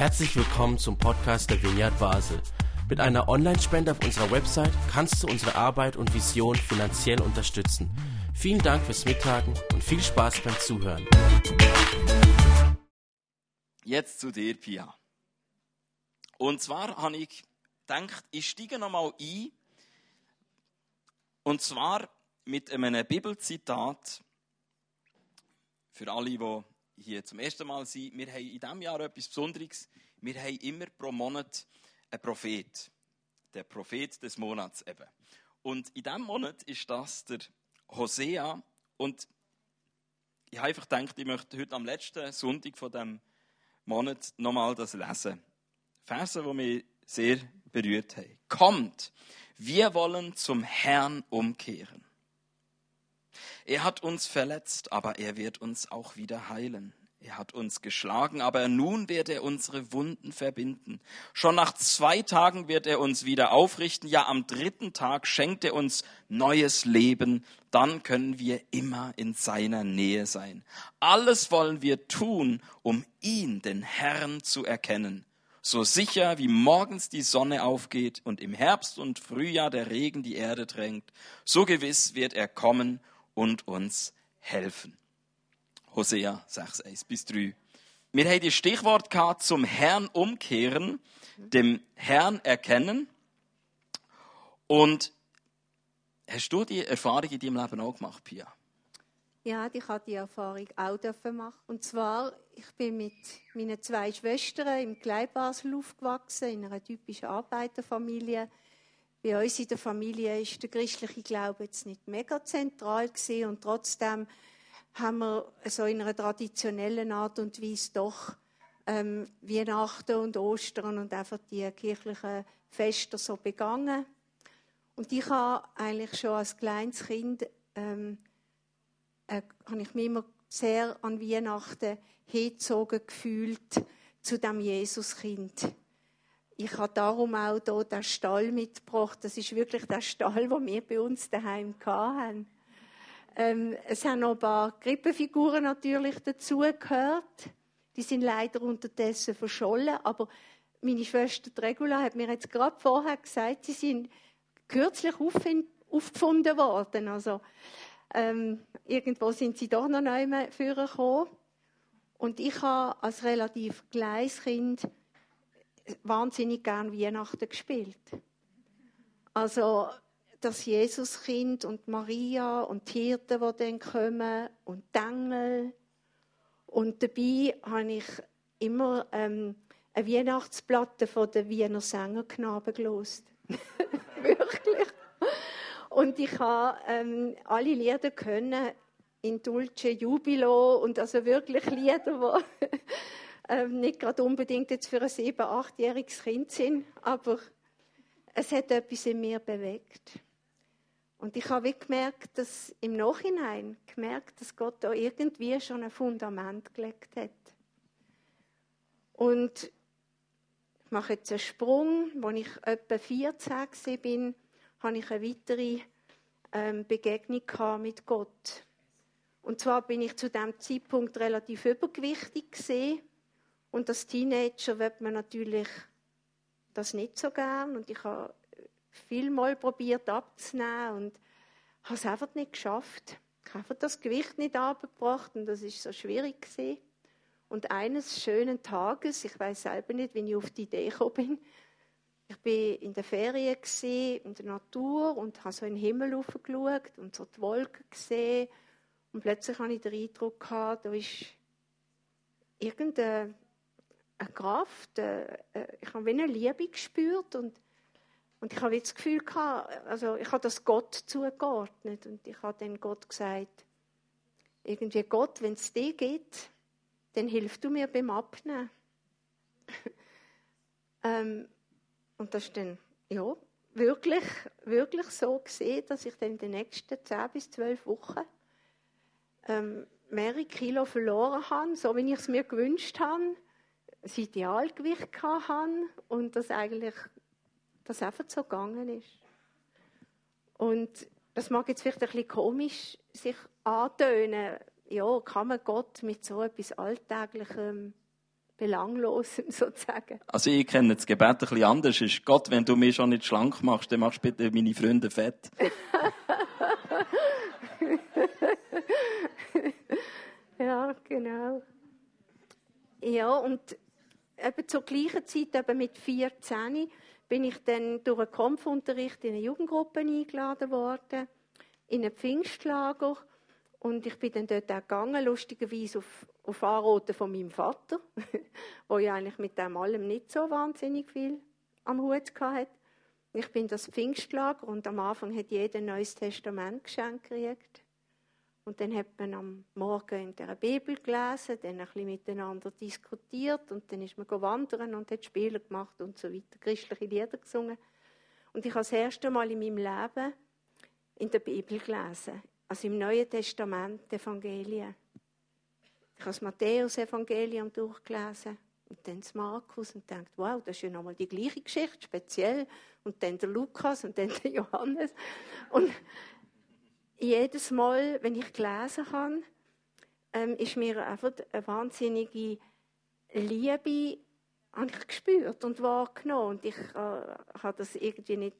Herzlich willkommen zum Podcast der Vineyard Basel. Mit einer Online-Spende auf unserer Website kannst du unsere Arbeit und Vision finanziell unterstützen. Vielen Dank fürs Mittagen und viel Spaß beim Zuhören. Jetzt zu dir, Pia. Und zwar habe ich gedacht, ich steige nochmal ein. Und zwar mit einem Bibelzitat für alle, die hier zum ersten Mal sind. Wir haben in diesem Jahr etwas Besonderes. Wir haben immer pro Monat einen Prophet. Der Prophet des Monats eben. Und in diesem Monat ist das der Hosea. Und ich habe einfach gedacht, ich möchte heute am letzten Sonntag von diesem Monat nochmal das lesen. Verse, die mich sehr berührt haben. Kommt, wir wollen zum Herrn umkehren. Er hat uns verletzt, aber er wird uns auch wieder heilen. Er hat uns geschlagen, aber nun wird er unsere Wunden verbinden. Schon nach zwei Tagen wird er uns wieder aufrichten. Ja, am dritten Tag schenkt er uns neues Leben. Dann können wir immer in seiner Nähe sein. Alles wollen wir tun, um ihn, den Herrn, zu erkennen. So sicher wie morgens die Sonne aufgeht und im Herbst und Frühjahr der Regen die Erde drängt, so gewiss wird er kommen und uns helfen. Hosea 6, 1 bis 3. Wir haben die Stichwort gehabt, zum Herrn umkehren, dem Herrn erkennen. Und hast du die Erfahrung in deinem Leben auch gemacht, Pia? Ja, ich habe die Erfahrung auch machen. Und zwar, ich bin mit meinen zwei Schwestern im Gleibasel aufgewachsen, in einer typischen Arbeiterfamilie. Bei uns in der Familie ist der christliche Glaube jetzt nicht mega zentral gewesen und trotzdem haben wir so in einer traditionellen Art und Weise doch ähm, Weihnachten und Ostern und einfach die kirchlichen Feste so begangen. Und ich habe eigentlich schon als kleines Kind ähm, äh, habe ich mich immer sehr an Weihnachten hingezogen gefühlt zu dem Jesuskind. Ich habe darum auch hier den Stall mitgebracht. Das ist wirklich der Stall, den wir bei uns daheim hatten. Ähm, es haben noch ein paar Krippenfiguren natürlich dazugehört. Die sind leider unterdessen verschollen, aber meine Schwester Regula hat mir jetzt gerade vorher gesagt, sie sind kürzlich aufgefunden worden. Also ähm, irgendwo sind sie doch noch mehr vorgekommen. Und ich habe als relativ kleines Kind wahnsinnig gern Weihnachten gespielt. Also das Jesuskind und Maria und die Hirten, die dann kommen und die Engel. Und dabei habe ich immer ähm, eine Weihnachtsplatte von den Wiener Sängerknaben gelost. Wirklich. Und ich habe ähm, alle Lieder können in Dulce Jubilo und also wirklich Lieder, die ähm, nicht gerade unbedingt jetzt für ein sieben-, achtjähriges Kind sind, aber es hat etwas in mir bewegt. Und ich habe gemerkt, dass im Nachhinein gemerkt, dass Gott da irgendwie schon ein Fundament gelegt hat. Und ich mache jetzt einen Sprung, als ich etwa 14 bin, habe ich eine weitere ähm, Begegnung mit Gott. Und zwar bin ich zu dem Zeitpunkt relativ übergewichtig gesehen und als Teenager wird man natürlich das nicht so gern und ich habe vielmal probiert abzunehmen und habe es einfach nicht geschafft. Ich habe das Gewicht nicht abgebracht und das ist so schwierig gewesen. Und eines schönen Tages, ich weiß selber nicht, wie ich auf die Idee gekommen bin, ich bin in der Ferien gesehen, in der Natur und habe so in den Himmel geschaut und so die Wolken gesehen und plötzlich hatte ich den Eindruck gehabt, da ist irgendeine Kraft, äh, äh, ich habe wie eine Liebe gespürt und und ich habe das Gefühl gehabt, also ich habe das Gott zugeordnet und ich habe dann Gott gesagt, irgendwie Gott, wenn es dir geht, dann hilfst du mir beim Abnehmen. ähm, und das ist dann, ja, wirklich, wirklich so gesehen, dass ich dann in den nächsten 10 bis 12 Wochen ähm, mehrere Kilo verloren habe, so wie ich es mir gewünscht habe, das Idealgewicht hatte und das eigentlich das einfach so gegangen ist. Und das mag jetzt vielleicht ein bisschen komisch sich antönen. Ja, kann man Gott mit so etwas Alltäglichem Belanglosem sozusagen. Also ich kenne das Gebet ein bisschen anders. Ist Gott, wenn du mich schon nicht schlank machst, dann machst du bitte meine Freunde fett. ja, genau. Ja, und eben zur gleichen Zeit, eben mit 14, bin ich dann durch einen Kampfunterricht in eine Jugendgruppe eingeladen worden, in ein Pfingstlager. Und ich bin dann dort auch gegangen, lustigerweise auf, auf Anraten von meinem Vater, der ja eigentlich mit dem allem nicht so wahnsinnig viel am Hut hatte. Ich bin das Pfingstlager und am Anfang hat jeder ein neues Testament geschenkt. Und dann hat man am Morgen in der Bibel gelesen, dann ein bisschen miteinander diskutiert und dann ist man wandern und hat Spiele gemacht und so weiter, christliche Lieder gesungen. Und ich habe das erste Mal in meinem Leben in der Bibel gelesen, also im Neuen Testament, die Evangelien. Ich habe das Matthäus-Evangelium durchgelesen und dann das Markus und dachte, wow, das ist ja nochmal die gleiche Geschichte, speziell. Und dann der Lukas und dann der Johannes. Und jedes Mal, wenn ich gelesen habe, ähm, ist mir einfach eine wahnsinnige Liebe gespürt und wahrgenommen. Und ich äh, habe das irgendwie nicht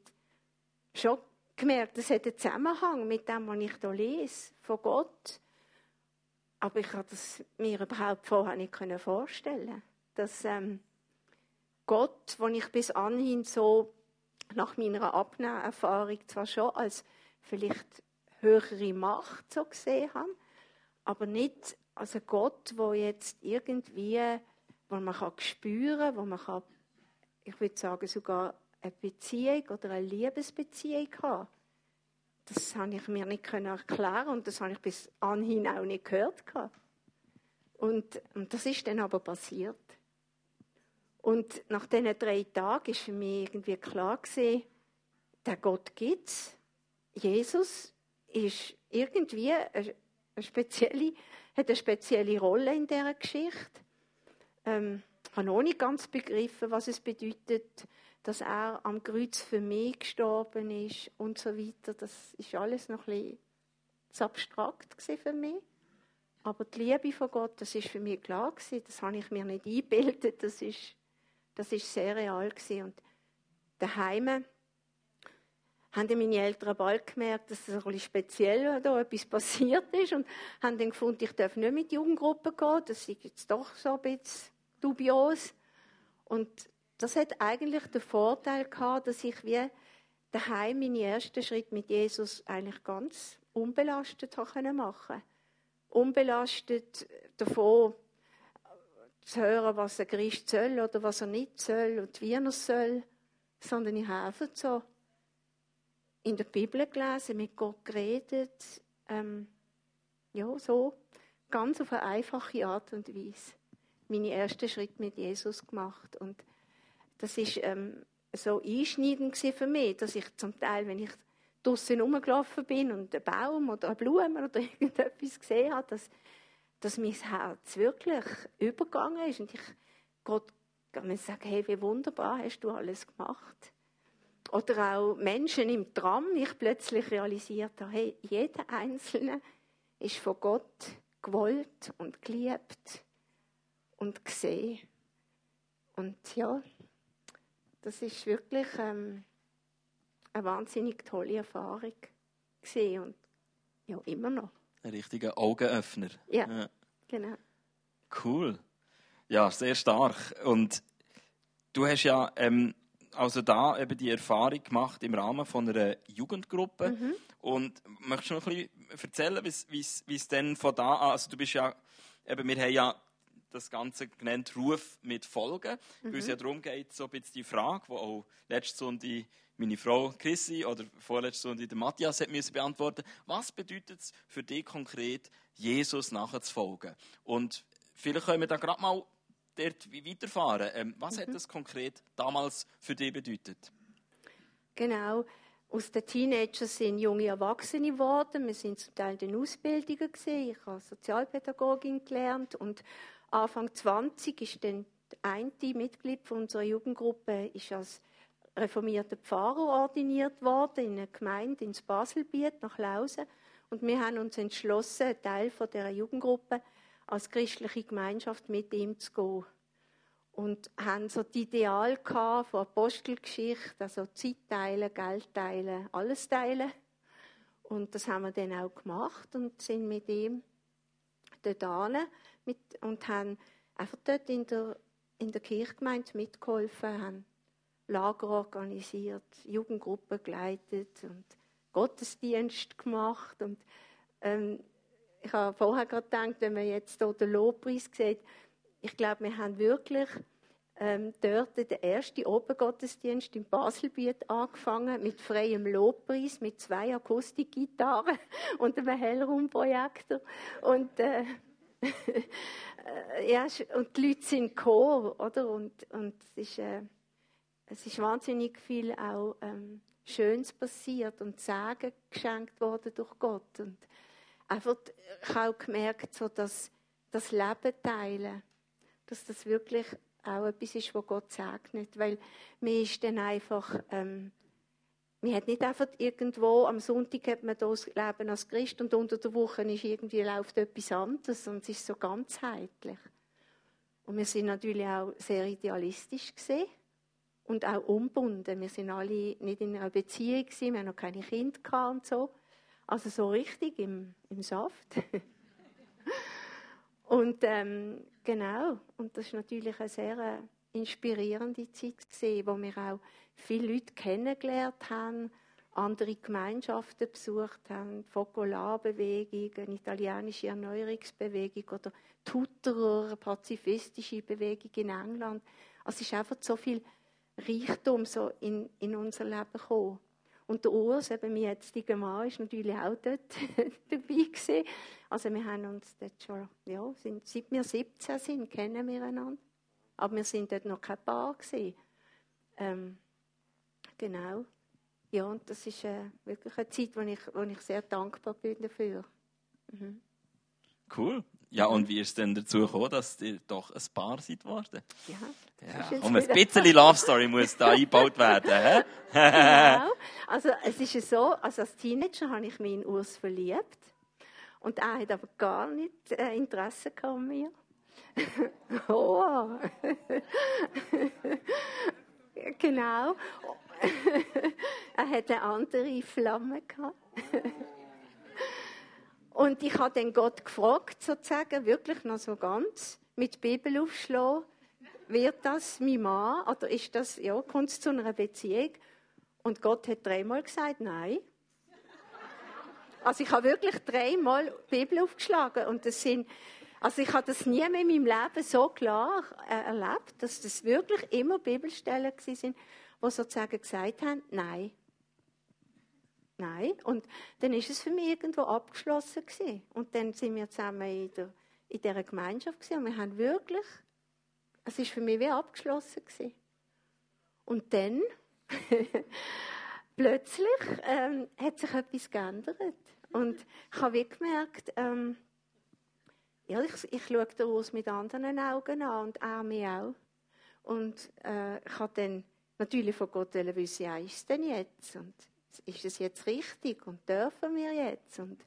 schon gemerkt, es hat einen Zusammenhang mit dem, was ich hier lese, von Gott. Aber ich habe das mir überhaupt vorher nicht vorstellen dass ähm, Gott, den ich bis anhin so nach meiner Abnehmerfahrung zwar schon als vielleicht höhere Macht so gesehen habe, aber nicht als ein Gott, wo jetzt irgendwie, wo man kann spüren, wo man kann, ich würde sagen sogar eine Beziehung oder eine Liebesbeziehung haben. Das habe ich mir nicht erklären und das habe ich bis anhin auch nicht gehört. Und, und das ist dann aber passiert. Und nach diesen drei Tagen ist für mich irgendwie klar gewesen, der Gott gibt es. Jesus ist irgendwie eine spezielle, hat eine spezielle Rolle in dieser Geschichte. Ähm, ich habe noch nicht ganz begriffen, was es bedeutet, dass er am Kreuz für mich gestorben ist und so weiter. Das ist alles noch ein bisschen zu abstrakt für mich. Aber die Liebe von Gott, das ist für mich klar gewesen. Das habe ich mir nicht eingebildet. Das ist, das ist sehr real gewesen. Und daheim haben meine Eltern bald gemerkt, dass es ein bisschen speziell da etwas passiert ist und haben dann gefunden, ich darf nicht mit Jugendgruppen gehen. Das ist jetzt doch so ein bisschen dubios. Und das hat eigentlich den Vorteil gehabt, dass ich wie daheim meine ersten Schritte mit Jesus eigentlich ganz unbelastet machen konnte. Unbelastet davon zu hören, was ein Christ soll oder was er nicht soll und wie er soll, sondern ich einfach so in der Bibel gelesen, mit Gott geredet, ähm, ja, so, ganz auf eine einfache Art und Weise. Meine ersten Schritte mit Jesus gemacht und das ist ähm, so einschneidend für mich, dass ich zum Teil, wenn ich draußen rumgelaufen bin und einen Baum oder eine Blume oder irgendetwas gesehen habe, dass, dass mein Herz wirklich übergegangen ist und ich Gott kann mir sagen, hey, wie wunderbar hast du alles gemacht. Oder auch Menschen im Tram, ich plötzlich realisiert habe, hey, jeder Einzelne ist von Gott gewollt und geliebt und gesehen. Und ja, das ist wirklich ähm, eine wahnsinnig tolle Erfahrung gesehen und ja, immer noch. Ein richtiger Augenöffner. Ja, ja, genau. Cool. Ja, sehr stark. Und du hast ja ähm, also da eben die Erfahrung gemacht im Rahmen von einer Jugendgruppe. Mhm. Und möchtest du noch ein bisschen erzählen, wie es denn von da an, also du bist ja, eben, wir haben ja das Ganze genannt Ruf mit Folgen, mhm. weil es ja darum geht, so ein bisschen die Frage, die auch letzte Sonntag meine Frau Chrissy oder vorletzte Sonntag der Matthias hat müssen beantworten Was bedeutet es für dich konkret, Jesus nachzufolgen? Und vielleicht können wir da gerade mal dort weiterfahren. Ähm, was mhm. hat das konkret damals für dich bedeutet? Genau. Aus den Teenagers sind junge Erwachsene geworden. Wir sind zum Teil in den Ausbildungen gesehen. Ich habe Sozialpädagogin gelernt und Anfang 20 ist dann ein Mitglied von unserer Jugendgruppe ist als reformierter Pfarrer ordiniert worden in einer Gemeinde ins Baselbiet nach Lausen. Und wir haben uns entschlossen, Teil von der Jugendgruppe als christliche Gemeinschaft mit ihm zu gehen. und haben so die Ideal von Apostelgeschichte, also Zeit teilen, Geld teilen, alles teilen. Und das haben wir dann auch gemacht und sind mit ihm dort mit, und haben einfach dort in der, in der Kirchgemeinde mitgeholfen, haben Lager organisiert, Jugendgruppen geleitet und Gottesdienst gemacht. Und, ähm, ich habe vorher gerade gedacht, wenn man jetzt hier den Lobpreis sieht, ich glaube, wir haben wirklich ähm, dort den ersten Obergottesdienst im Baselbiet angefangen mit freiem Lobpreis, mit zwei Akustikgitarren und einem Hellraumprojektor. Und, äh, ja, und die Leute sind Chor, oder? Und, und es, ist, äh, es ist wahnsinnig viel auch ähm, Schönes passiert und Sagen geschenkt worden durch Gott. Und einfach, ich habe auch gemerkt, so, dass das Leben teilen, dass das wirklich auch etwas ist, was Gott segnet. Weil mir ist dann einfach, ähm, man hat nicht einfach irgendwo, am Sonntag hat man das Leben als Christ und unter der Woche ist irgendwie läuft etwas anderes und es ist so ganzheitlich. Und wir sind natürlich auch sehr idealistisch gesehen und auch unbunden. Wir sind alle nicht in einer Beziehung gewesen, wir haben noch keine Kinder und so. Also so richtig im, im Saft. und ähm, Genau. Und das war natürlich eine sehr äh, inspirierende Zeit, gewesen, wo wir auch viele Leute kennengelernt haben, andere Gemeinschaften besucht haben, Fokolar-Bewegung, eine italienische Erneuerungsbewegung oder Tutterer, eine pazifistische Bewegung in England. Also es ist einfach so viel Reichtum so in, in unser Leben gekommen. Und der Urs, eben mein jetziger Mann, ist natürlich auch dort dabei gewesen. Also wir haben uns dort schon, ja, sind, seit wir 17 sind, kennen wir einander. Aber wir sind dort noch kein Paar gewesen. Ähm, genau. Ja, und das ist äh, wirklich eine Zeit, wo ich, wo ich sehr dankbar bin dafür. Mhm. Cool. Ja, und wie ist es denn dazu gekommen, dass ihr doch ein Paar seid geworden? Ja, ja komm, ein bisschen Love Story muss da eingebaut werden. genau. Also es ist so, also als Teenager habe ich mich in Urs verliebt und er hat aber gar nicht äh, Interesse an mir. oh. genau. er hatte eine andere Flamme gehabt. Und ich habe dann Gott gefragt, sozusagen, wirklich noch so ganz, mit Bibel aufschlagen, wird das mein Mann oder ist das, ja, kommt es zu einer Beziehung? Und Gott hat dreimal gesagt, nein. Also ich habe wirklich dreimal Bibel aufgeschlagen und das sind, also ich habe das nie mehr in meinem Leben so klar äh, erlebt, dass das wirklich immer Bibelstellen sind, wo sozusagen gesagt haben, nein, Nein. Und dann ist es für mich irgendwo abgeschlossen gewesen. Und dann sind wir zusammen in, der, in dieser Gemeinschaft gewesen. und wir haben wirklich, es ist für mich wie abgeschlossen gewesen. Und dann plötzlich ähm, hat sich etwas geändert. Und ich habe wie gemerkt, ähm, ja, ich, ich schaue den Urs mit anderen Augen an und er mich auch. Und äh, ich habe dann natürlich von Gott wissen, ja, ist es denn jetzt? Und ist es jetzt richtig und dürfen wir jetzt? Und,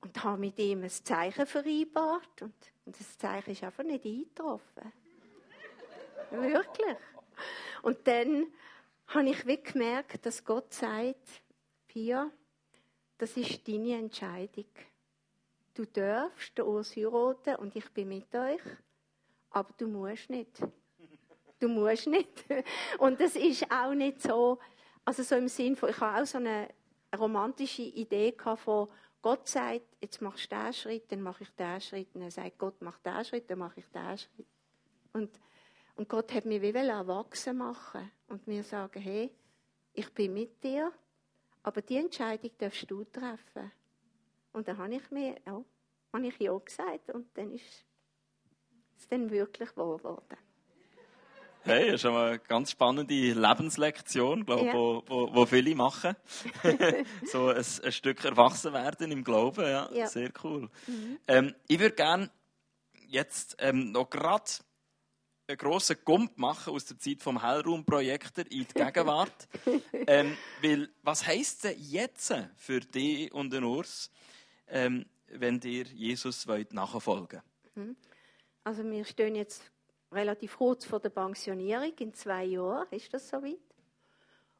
und habe mit ihm ein Zeichen vereinbart und, und das Zeichen ist einfach nicht eingetroffen. Wirklich. Und dann habe ich wirklich gemerkt, dass Gott sagt, Pia, das ist deine Entscheidung. Du darfst Urs heiraten und ich bin mit euch, aber du musst nicht. Du musst nicht. Und das ist auch nicht so, also so im Sinn von, ich habe auch so eine romantische Idee von, Gott sagt, jetzt machst du diesen Schritt, dann mache ich diesen Schritt. Und er sagt, Gott macht diesen Schritt, dann mache ich diesen Schritt. Und, und Gott hat mich wie erwachsen machen und mir sagen, hey, ich bin mit dir, aber die Entscheidung darfst du treffen. Und dann habe ich mir, ja, habe ich ja gesagt und dann ist es dann wirklich wahr geworden. Hey, das ist eine ganz spannende Lebenslektion, glaube ja. wo, wo, wo viele machen. so ein, ein, Stück erwachsen werden im Glauben, ja, ja. sehr cool. Mhm. Ähm, ich würde gerne jetzt ähm, noch gerade einen grossen Gump machen aus der Zeit vom Hellraumprojektor in die Gegenwart. ähm, weil, was heisst denn jetzt für dich und den Urs, ähm, wenn dir Jesus nachfolgen wollt? Mhm. Also wir stehen jetzt relativ kurz vor der Pensionierung, in zwei Jahren ist das soweit.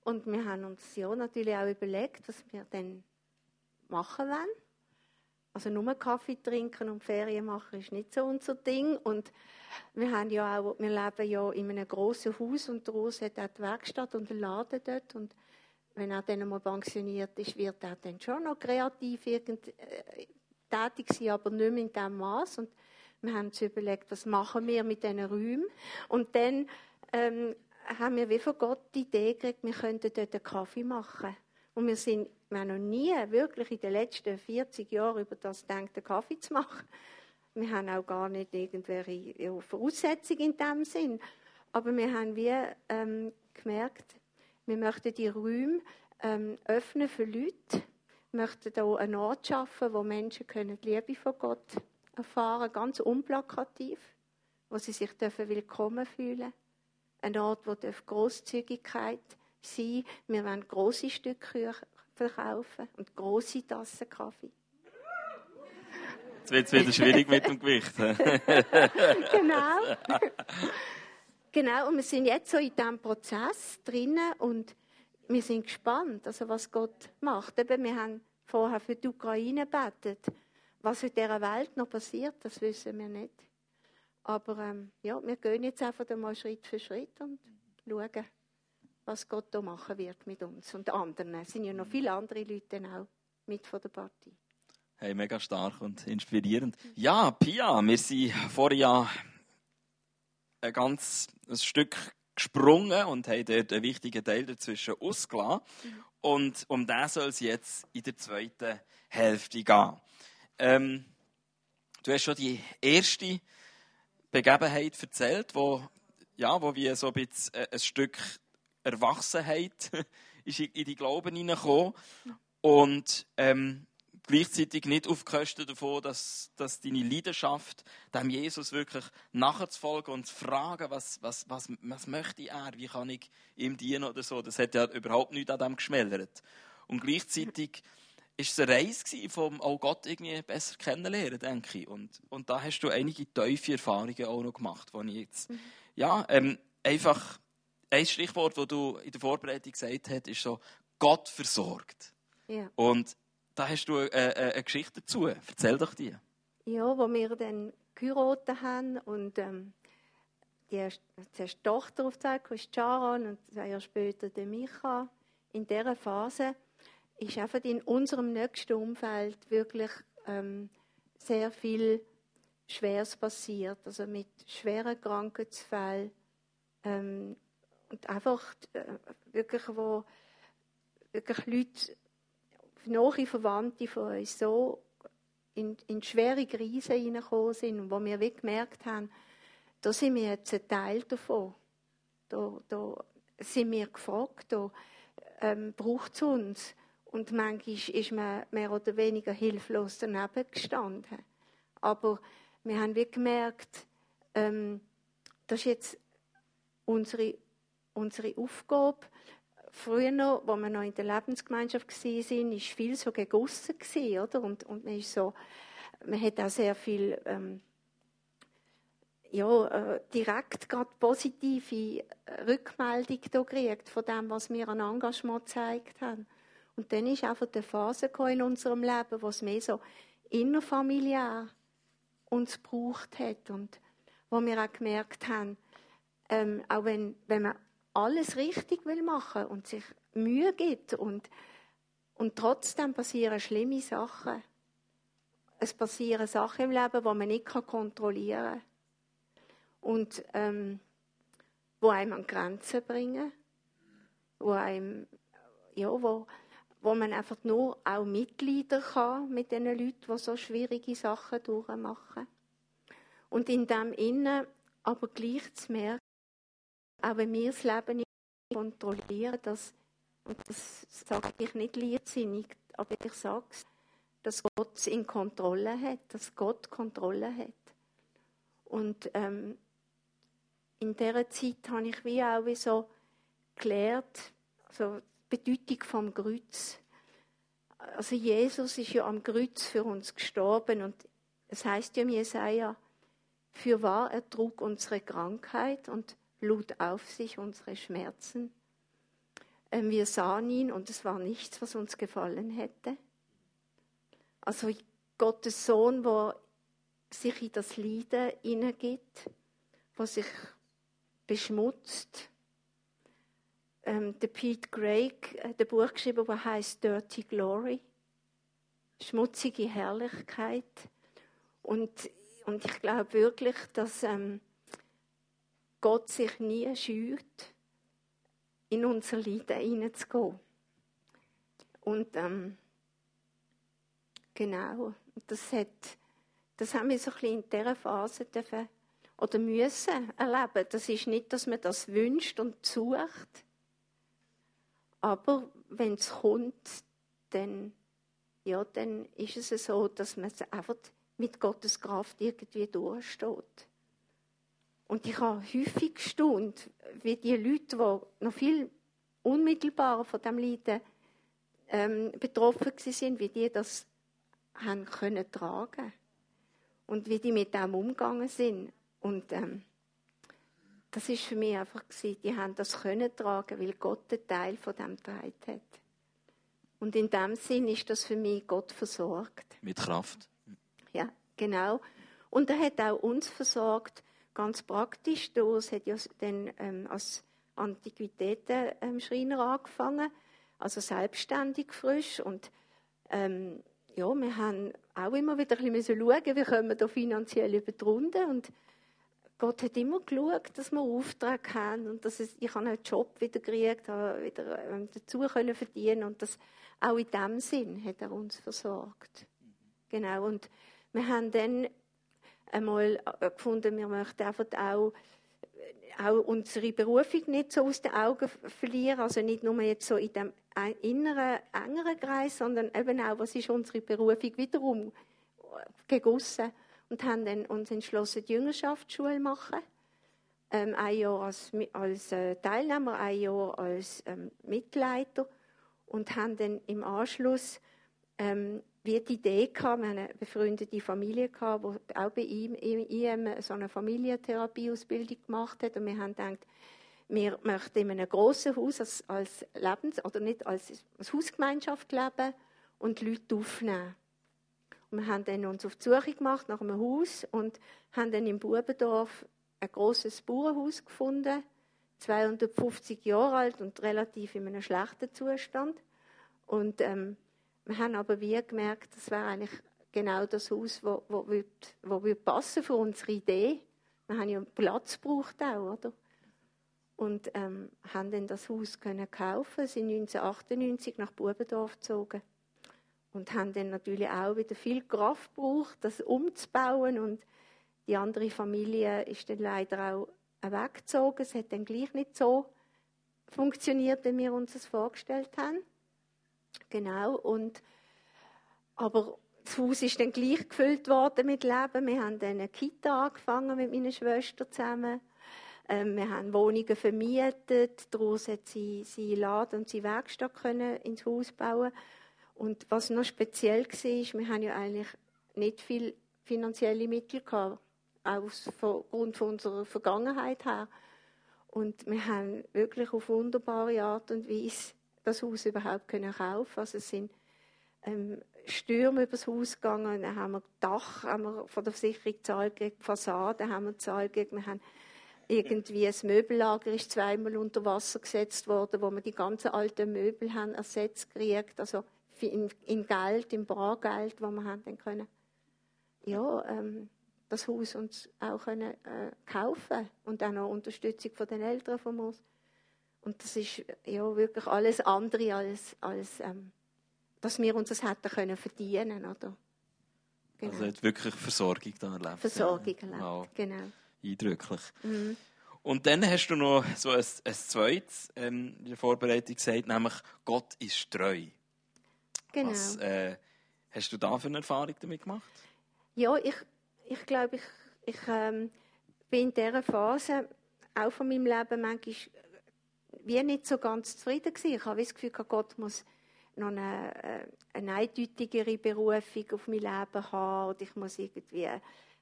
Und wir haben uns ja natürlich auch überlegt, was wir dann machen wollen. Also nur Kaffee trinken und Ferien machen ist nicht so unser Ding. Und wir haben ja auch, wir leben ja in einem großen Haus und der Urs hat auch die Werkstatt und den Laden dort. Und wenn er dann einmal pensioniert ist, wird er dann schon noch kreativ irgend, äh, tätig sein, aber nicht mehr in diesem Maß. Und wir haben uns überlegt, was machen wir mit diesen Räumen. Und dann ähm, haben wir wie von Gott die Idee gekriegt, wir könnten dort einen Kaffee machen. Und wir sind, wir haben noch nie wirklich in den letzten 40 Jahren über das gedacht, einen Kaffee zu machen. Wir haben auch gar nicht irgendwelche Voraussetzungen in dem Sinn. Aber wir haben wie ähm, gemerkt, wir möchten die Räume ähm, öffnen für Leute. Wir möchten hier einen Ort schaffen, wo Menschen können die Liebe von Gott erfahren, ganz unplakativ, wo sie sich dürfen willkommen fühlen. Ein Ort, wo Großzügigkeit sein. Wir wollen große Stücke verkaufen und große Tassen Kaffee. Jetzt wird es wieder schwierig mit dem Gewicht. genau. Genau, und wir sind jetzt so in diesem Prozess drinnen und wir sind gespannt, also was Gott macht. Eben, wir haben vorher für die Ukraine gebetet. Was in dieser Welt noch passiert, das wissen wir nicht. Aber ähm, ja, wir gehen jetzt einfach mal Schritt für Schritt und schauen, was Gott da machen wird mit uns und anderen. Es sind ja noch viele andere Leute auch mit von der Partie. Hey, mega stark und inspirierend. Ja, Pia, wir sind vorher ja ein ganz ein Stück gesprungen und haben dort einen wichtigen Teil dazwischen ausgelassen. Mhm. Und um den soll es jetzt in der zweiten Hälfte gehen. Ähm, du hast schon die erste Begebenheit erzählt, wo, ja, wo wir so ein, bisschen äh, ein Stück Erwachsenheit ist in die Glauben hineingekommen. Und ähm, gleichzeitig nicht auf Kosten davon, dass, dass deine Leidenschaft, dem Jesus wirklich nachzufolgen und zu fragen, was, was, was, was möchte er, wie kann ich ihm dienen oder so, das hat ja überhaupt nichts an dem geschmälert. Und gleichzeitig ist es eine Reise vom auch Gott irgendwie besser kennenlernen, denke ich. Und, und da hast du einige tiefe Erfahrungen auch noch gemacht, die ich jetzt, mhm. ja, ähm, einfach, ein Stichwort, das du in der Vorbereitung gesagt hast, ist so, Gott versorgt. Ja. Und da hast du eine, äh, äh, eine Geschichte dazu. Erzähl doch die. Ja, wo wir dann geheiratet haben und ähm, die zuerst Tochter aufgezeigt ist Sharon und zwei Jahre später der Micha. In dieser Phase ist einfach in unserem nächsten Umfeld wirklich ähm, sehr viel Schweres passiert, also mit schweren Krankheitsfällen ähm, und einfach äh, wirklich, wo wirklich Leute nahe Verwandte von uns so in, in schwere Krisen hineingekommen sind und wo wir wie gemerkt haben, da sind wir jetzt ein Teil davon. Da, da sind wir gefragt, da ähm, braucht es uns. Und manchmal ist man mehr oder weniger hilflos daneben gestanden. Aber wir haben wie gemerkt, ähm, das ist jetzt unsere, unsere Aufgabe, früher noch, wo wir noch in der Lebensgemeinschaft waren, war viel so gegossen oder? Und, und man ist so, man hat auch sehr viel, ähm, ja, äh, direkt gerade positive Rückmeldung gekriegt von dem, was wir an Engagement gezeigt haben. Und dann ist einfach die Phase in unserem Leben, wo es mehr so innerfamiliär uns gebraucht hat und wo wir auch gemerkt haben, ähm, auch wenn, wenn man alles richtig will machen und sich Mühe gibt und, und trotzdem passieren schlimme Sachen. Es passieren Sachen im Leben, die man nicht kontrollieren kann. Und ähm, wo einem an Grenzen bringen, wo einem, ja, wo, wo man einfach nur auch Mitglieder kann mit den Leuten, die so schwierige Sachen durchmachen. Und in dem Innen aber gleich zu merken, auch wenn wir das Leben nicht kontrollieren, dass, und das sage ich nicht liebsinnig, aber ich sage es, dass Gott es in Kontrolle hat, dass Gott Kontrolle hat. Und ähm, in dieser Zeit habe ich wie auch wie so gelernt, also Bedeutung vom Kreuz. Also Jesus ist ja am Kreuz für uns gestorben und es heißt ja im Jesaja, Für wahr, er trug unsere Krankheit und lud auf sich unsere Schmerzen. Ähm, wir sahen ihn und es war nichts, was uns gefallen hätte. Also Gottes Sohn, der sich in das Leiden hineingibt, der sich beschmutzt. Ähm, der Pete Craig hat ein Buch geschrieben, das heißt Dirty Glory. Schmutzige Herrlichkeit. Und, und ich glaube wirklich, dass ähm, Gott sich nie scheut, in unser Leiden hineinzugehen. Und ähm, genau, das, hat, das haben wir so ein bisschen in dieser Phase dürfen, oder müssen erleben. Das ist nicht, dass man das wünscht und sucht, aber wenn es kommt, dann, ja, dann ist es so, dass man es einfach mit Gottes Kraft irgendwie durchsteht. Und ich habe häufig gestaunt, wie die Leute, die noch viel unmittelbarer von dem Leiden ähm, betroffen sind, wie die das haben können tragen und wie die mit dem umgegangen sind. Und ähm, das ist für mich einfach gewesen, die haben das können tragen, weil Gott einen Teil von dem getragen hat. Und in dem Sinn ist das für mich Gott versorgt. Mit Kraft. Ja, genau. Und er hat auch uns versorgt ganz praktisch. Doris hat ja dann ähm, als Antiquitäten-Schreiner angefangen, also selbstständig frisch. Und ähm, ja, wir haben auch immer wieder ein bisschen schauen, wie können wir da finanziell über die Runde. Und Gott hat immer geschaut, dass wir Aufträge haben und dass es, ich einen Job wieder gekriegt habe, wieder ähm, dazu können verdienen und das auch in dem Sinn hat er uns versorgt. Genau. Und wir haben dann einmal äh, gefunden, wir möchten einfach auch, äh, auch unsere Berufung nicht so aus den Augen verlieren, also nicht nur jetzt so in dem inneren, engeren Kreis, sondern eben auch, was ist unsere Berufung wiederum gegossen und haben dann uns entschlossen, die Jüngerschaftsschule zu machen. Ähm, ein Jahr als, als äh, Teilnehmer, ein Jahr als ähm, Mitleiter und haben dann im Anschluss ähm, wie die Idee gehabt, wir haben eine befreundete Familie gehabt, die auch bei ihm, ihm so eine Familientherapieausbildung gemacht hat und wir haben gedacht, wir möchten in einem grossen Haus als, als Lebens- oder nicht als, als Hausgemeinschaft leben und Leute aufnehmen. Wir haben dann uns auf die Suche gemacht nach einem Haus und haben dann im Bubendorf ein großes Bauernhaus gefunden, 250 Jahre alt und relativ in einem schlechten Zustand. Und ähm, wir haben aber wie gemerkt, das wäre eigentlich genau das Haus, wo, wo, wird, wo wird passen für unsere Idee. Wir haben ja Platz gebraucht auch, oder? Und ähm, haben dann das Haus können kaufen, sind 1998 nach Bubendorf gezogen und haben dann natürlich auch wieder viel Kraft gebraucht, das umzubauen und die andere Familie ist dann leider auch weggezogen. Es hat dann gleich nicht so funktioniert, wie wir uns das vorgestellt haben. Genau. Und, aber das Haus ist dann gleich gefüllt worden mit Leben. Wir haben dann eine Kita angefangen mit meiner Schwester zusammen. Ähm, wir haben Wohnungen vermietet. Daraus hat sie, sie Laden und sie Werkstatt können ins Haus bauen. Und was noch speziell war, wir haben ja eigentlich nicht viel finanzielle Mittel gehabt, aufgrund von unserer Vergangenheit her. Und wir haben wirklich auf wunderbare Art und Weise das Haus überhaupt können kaufen. Also es sind ähm, Stürme übers Haus gegangen, dann haben wir Dach haben wir von der Versicherung gezahlt, die Fassade haben wir gezahlt, wir haben irgendwie ein Möbellager ist zweimal unter Wasser gesetzt worden, wo wir die ganzen alten Möbel haben ersetzt gekriegt, also in, in Geld, in Bargeld, wo wir haben dann können, ja, ähm, das Haus uns auch können, äh, kaufen und auch noch Unterstützung von den Eltern von uns. Und das ist ja wirklich alles andere als, als ähm, dass wir uns das hätten können verdienen, oder? Genau. Also hat wirklich Versorgung da erlebt. Versorgung erlebt, wow. genau. Eindrücklich. Mhm. Und dann hast du noch so ein, ein zweites ähm, in der Vorbereitung gesagt, nämlich Gott ist treu. Genau. Was äh, hast du da für eine Erfahrung damit gemacht? Ja, ich, ich glaube, ich, ich ähm, bin in dieser Phase auch von meinem Leben manchmal wie nicht so ganz zufrieden gewesen. Ich habe das Gefühl, Gott muss noch eine, äh, eine eindeutigere Berufung auf mein Leben haben oder ich muss irgendwie,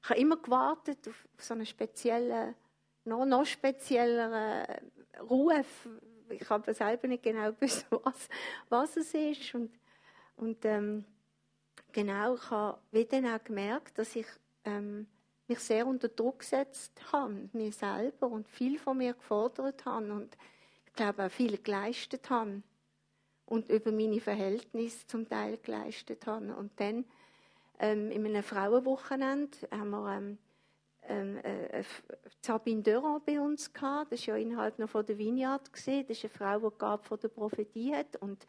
ich habe immer gewartet auf so einen speziellen, noch, noch spezielleren Ruf. Ich habe selber nicht genau gewusst, was, was es ist. Und, und ähm, genau, ich habe wieder auch gemerkt, dass ich ähm, mich sehr unter Druck gesetzt habe, mir selber und viel von mir gefordert habe und ich glaube auch viel geleistet habe und über meine Verhältnisse zum Teil geleistet habe. Und dann ähm, in einem Frauenwochenende haben wir ähm, ähm, äh, Sabine Dörrand bei uns gehabt. Das war ja innerhalb noch von der Vineyard. Das ist eine Frau, die Gabe von der Prophetie hat. Und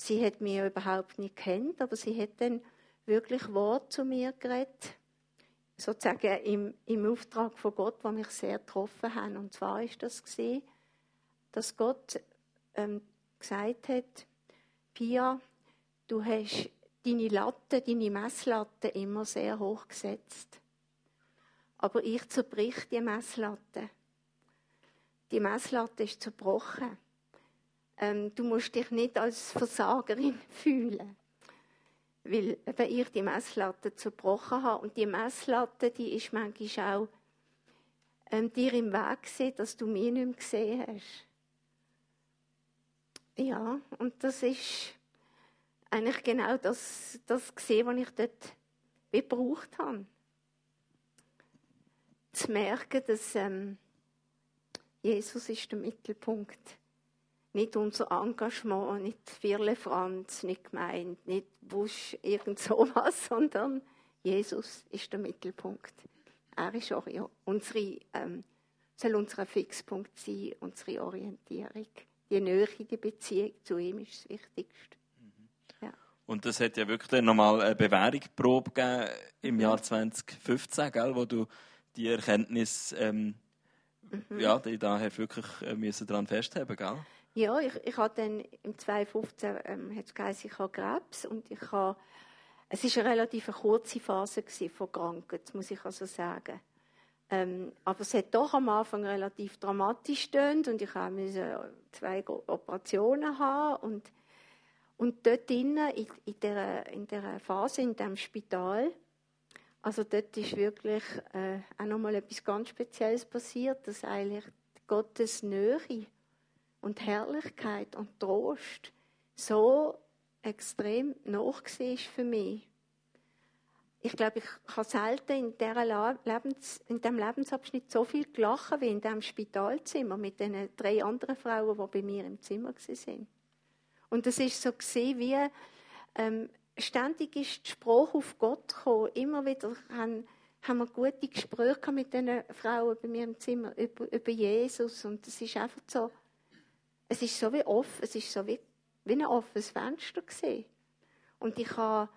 sie hat mich überhaupt nicht kennt, aber sie hat dann wirklich Wort zu mir geredet. Sozusagen im, im Auftrag von Gott, der mich sehr getroffen hat. Und zwar ist das gesehen, dass Gott ähm, gesagt hat, Pia, du hast deine Latte, deine Messlatte immer sehr hoch gesetzt. Aber ich zerbrich die Messlatte. Die Messlatte ist zerbrochen. Ähm, du musst dich nicht als Versagerin fühlen. Weil eben ich die Messlatte zerbrochen habe. Und die Messlatte, die ist manchmal auch ähm, dir im Weg gesehen, dass du mich nicht mehr gesehen hast. Ja, und das ist eigentlich genau das, das gesehen, was ich dort gebraucht habe. Zu merken, dass ähm, Jesus ist der Mittelpunkt. Nicht unser Engagement, nicht Firle Franz, nicht gemeint, nicht Busch, irgend sowas, sondern Jesus ist der Mittelpunkt. Er ist unsere, ähm, soll unser Fixpunkt sein, unsere Orientierung. Die Nähe, die Beziehung zu ihm ist das Wichtigste. Und das hat ja wirklich nochmal eine Bewährungsprobe gegeben im mhm. Jahr 2015, gell, wo du die Erkenntnis ähm, mhm. ja, die daher wirklich äh, müssen daran festhalten, gell? Ja, ich, ich hatte dann im 2015 ähm, hat's geheißen, ich habe Krebs und ich habe, es ist eine relativ kurze Phase von Krankheit, muss ich also sagen. Ähm, aber es hat doch am Anfang relativ dramatisch gestöhnt und ich musste zwei Operationen haben und und dort drinnen, in, in, dieser, in dieser Phase, in diesem Spital, also dort ist wirklich äh, auch nochmal etwas ganz Spezielles passiert, dass eigentlich Gottes Nähe und Herrlichkeit und Trost so extrem noch war für mich. Ich glaube, ich habe selten in, Lebens, in diesem Lebensabschnitt so viel gelacht wie in diesem Spitalzimmer mit den drei anderen Frauen, die bei mir im Zimmer waren. Und das ist so gesehen wie ähm, ständig ist die Sprache auf Gott gekommen. Immer wieder haben, haben wir gute Gespräche mit den Frauen bei mir im Zimmer über, über Jesus und es ist einfach so, es ist so wie offen, es ist so wie, wie ein offenes Fenster gesehen. Und ich habe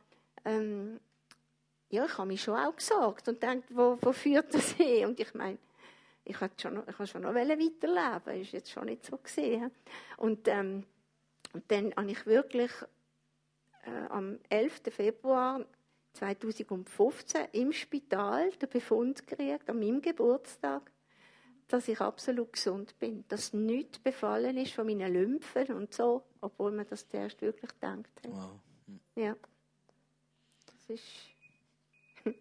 ähm, ja, ich habe mich schon auch gesagt und gedacht, wo, wo führt das hin? Und ich meine, ich wollte schon ich wollte schon noch weiterleben, ist jetzt schon nicht so gesehen. Und ähm, und dann habe ich wirklich äh, am 11. Februar 2015 im Spital den Befund gekriegt, an meinem Geburtstag, dass ich absolut gesund bin, dass nichts befallen ist von meinen Lymphen und so, obwohl man das zuerst wirklich denkt. Wow. Ja. Das ist...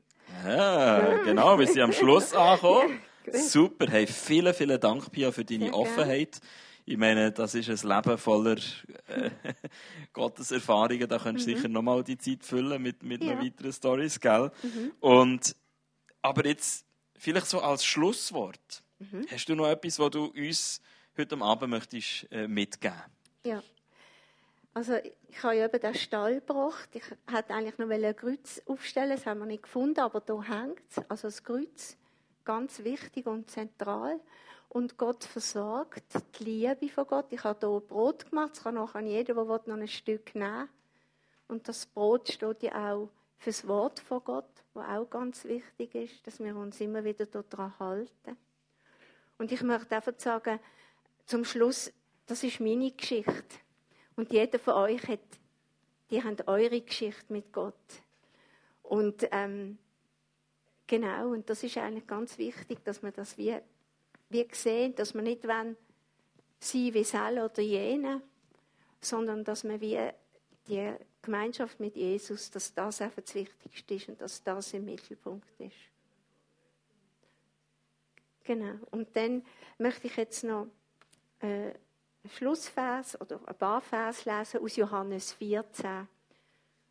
ja, genau, wir sind am Schluss angekommen. Super, hey, vielen, vielen Dank, Pia, für deine Sehr Offenheit. Gern ich meine, das ist ein Leben voller äh, Gotteserfahrungen. Da könntest du mhm. sicher nochmal die Zeit füllen mit, mit ja. noch weiteren Stories, gell? Mhm. Und, aber jetzt, vielleicht so als Schlusswort. Mhm. Hast du noch etwas, was du uns heute Abend möchtest äh, mitgeben? Ja. Also, ich habe eben den Stall gebracht. Ich hätte eigentlich noch ein Kreuz aufstellen das haben wir nicht gefunden, aber da hängt es. Also das Kreuz, ganz wichtig und zentral und Gott versorgt, die Liebe von Gott. Ich habe hier Brot gemacht, es kann auch jeder, der noch ein Stück nehmen Und das Brot steht ja auch für das Wort von Gott, was auch ganz wichtig ist, dass wir uns immer wieder daran halten. Und ich möchte einfach sagen, zum Schluss, das ist meine Geschichte. Und jeder von euch hat, die haben eure Geschichte mit Gott. Und ähm, genau, und das ist eigentlich ganz wichtig, dass man das wie wir sehen, dass wir nicht wollen, sein wie Sel oder jene, sondern dass wir wie die Gemeinschaft mit Jesus, dass das einfach das Wichtigste ist und dass das im Mittelpunkt ist. Genau. Und dann möchte ich jetzt noch äh, Schlussvers oder ein paar Vers lesen aus Johannes 14,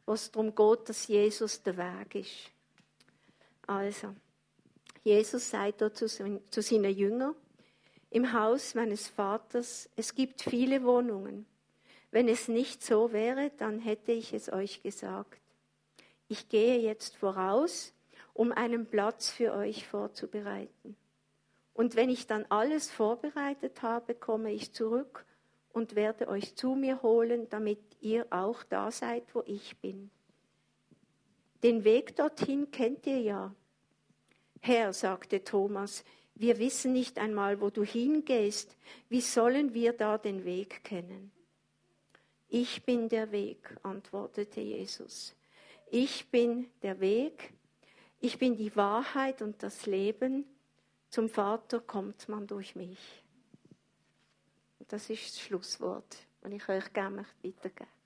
wo es darum geht, dass Jesus der Weg ist. Also, Jesus sagt dort zu, zu seinen Jüngern, im Haus meines Vaters, es gibt viele Wohnungen. Wenn es nicht so wäre, dann hätte ich es euch gesagt. Ich gehe jetzt voraus, um einen Platz für euch vorzubereiten. Und wenn ich dann alles vorbereitet habe, komme ich zurück und werde euch zu mir holen, damit ihr auch da seid, wo ich bin. Den Weg dorthin kennt ihr ja. Herr, sagte Thomas, wir wissen nicht einmal, wo du hingehst. Wie sollen wir da den Weg kennen? Ich bin der Weg, antwortete Jesus. Ich bin der Weg, ich bin die Wahrheit und das Leben. Zum Vater kommt man durch mich. Das ist das Schlusswort, und ich euch gerne weitergeben